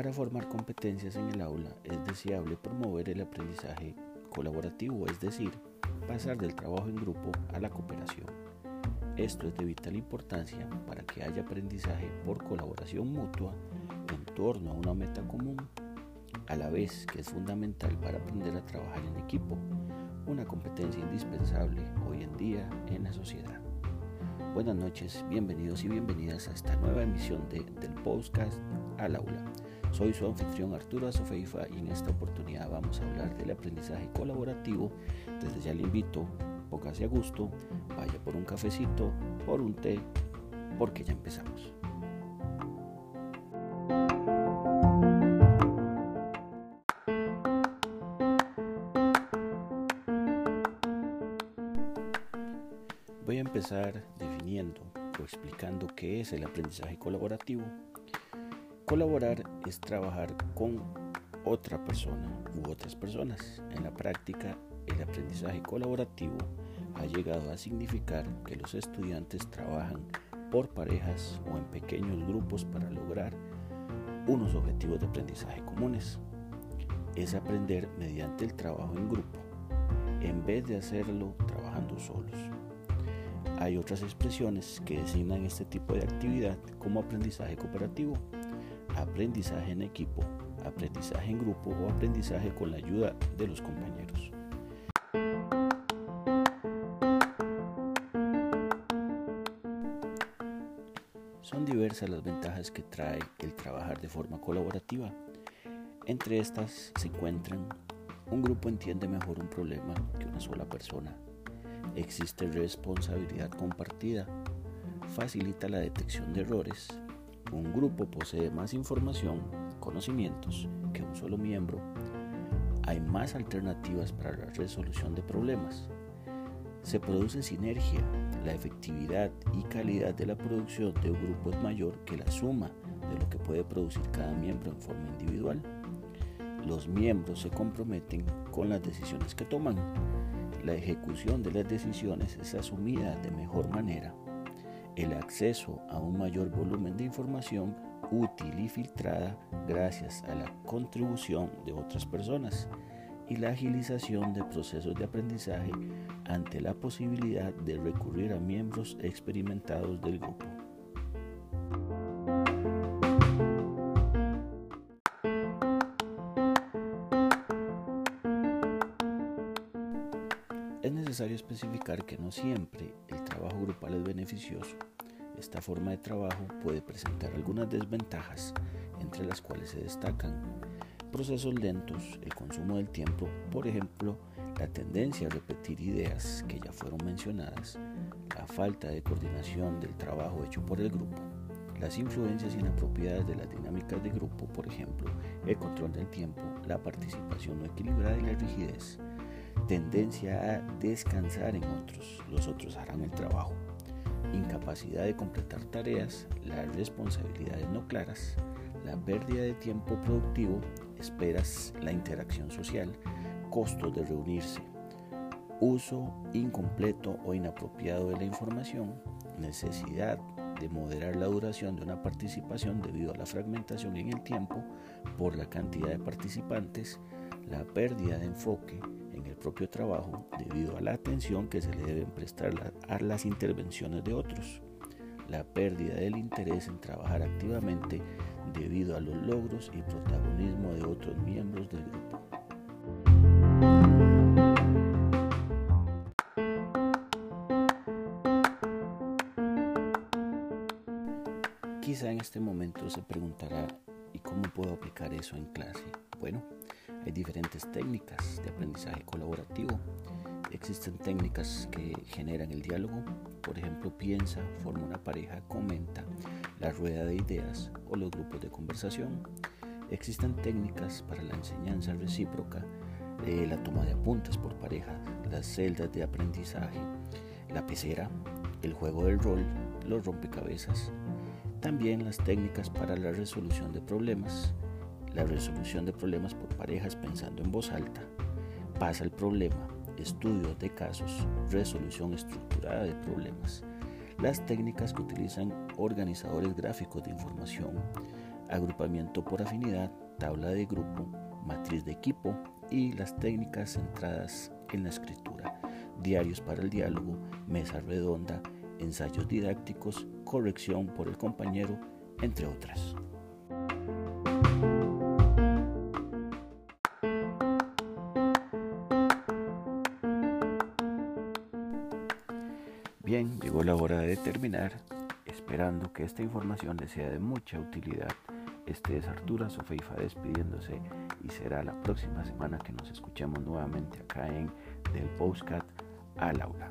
Para formar competencias en el aula es deseable promover el aprendizaje colaborativo, es decir, pasar del trabajo en grupo a la cooperación. Esto es de vital importancia para que haya aprendizaje por colaboración mutua en torno a una meta común, a la vez que es fundamental para aprender a trabajar en equipo, una competencia indispensable hoy en día en la sociedad. Buenas noches, bienvenidos y bienvenidas a esta nueva emisión de, del podcast Al Aula. Soy su anfitrión Arturo Azofeifa y en esta oportunidad vamos a hablar del aprendizaje colaborativo. Desde ya le invito, póngase a gusto, vaya por un cafecito, por un té, porque ya empezamos. Voy a empezar definiendo o explicando qué es el aprendizaje colaborativo. Colaborar es trabajar con otra persona u otras personas. En la práctica, el aprendizaje colaborativo ha llegado a significar que los estudiantes trabajan por parejas o en pequeños grupos para lograr unos objetivos de aprendizaje comunes. Es aprender mediante el trabajo en grupo, en vez de hacerlo trabajando solos. Hay otras expresiones que designan este tipo de actividad como aprendizaje cooperativo, aprendizaje en equipo, aprendizaje en grupo o aprendizaje con la ayuda de los compañeros. Son diversas las ventajas que trae el trabajar de forma colaborativa. Entre estas se encuentran un grupo entiende mejor un problema que una sola persona Existe responsabilidad compartida. Facilita la detección de errores. Un grupo posee más información, conocimientos que un solo miembro. Hay más alternativas para la resolución de problemas. Se produce sinergia. La efectividad y calidad de la producción de un grupo es mayor que la suma de lo que puede producir cada miembro en forma individual. Los miembros se comprometen con las decisiones que toman la ejecución de las decisiones es asumida de mejor manera. El acceso a un mayor volumen de información útil y filtrada gracias a la contribución de otras personas y la agilización de procesos de aprendizaje ante la posibilidad de recurrir a miembros experimentados del grupo. Es necesario especificar que no siempre el trabajo grupal es beneficioso. Esta forma de trabajo puede presentar algunas desventajas, entre las cuales se destacan procesos lentos, el consumo del tiempo, por ejemplo, la tendencia a repetir ideas que ya fueron mencionadas, la falta de coordinación del trabajo hecho por el grupo, las influencias inapropiadas de las dinámicas de grupo, por ejemplo, el control del tiempo, la participación no equilibrada y la rigidez, tendencia a descansar en otros, los otros harán el trabajo, incapacidad de completar tareas, las responsabilidades no claras, la pérdida de tiempo productivo, esperas la interacción social, costos de reunirse, uso incompleto o inapropiado de la información, necesidad de moderar la duración de una participación debido a la fragmentación en el tiempo por la cantidad de participantes, la pérdida de enfoque, propio trabajo debido a la atención que se le deben prestar a las intervenciones de otros, la pérdida del interés en trabajar activamente debido a los logros y protagonismo de otros miembros del grupo. Quizá en este momento se preguntará, ¿y cómo puedo aplicar eso en clase? Bueno, hay diferentes técnicas de aprendizaje colaborativo. Existen técnicas que generan el diálogo, por ejemplo, piensa, forma una pareja, comenta, la rueda de ideas o los grupos de conversación. Existen técnicas para la enseñanza recíproca, eh, la toma de apuntes por pareja, las celdas de aprendizaje, la pecera, el juego del rol, los rompecabezas. También las técnicas para la resolución de problemas, la resolución de problemas por parejas pensando en voz alta, pasa el problema, estudios de casos, resolución estructurada de problemas, las técnicas que utilizan organizadores gráficos de información, agrupamiento por afinidad, tabla de grupo, matriz de equipo y las técnicas centradas en la escritura, diarios para el diálogo, mesa redonda, ensayos didácticos, corrección por el compañero, entre otras. Bien, llegó la hora de terminar, esperando que esta información les sea de mucha utilidad. Este es Arturo Sofeifa despidiéndose y será la próxima semana que nos escuchemos nuevamente acá en Del Postcat al Aula.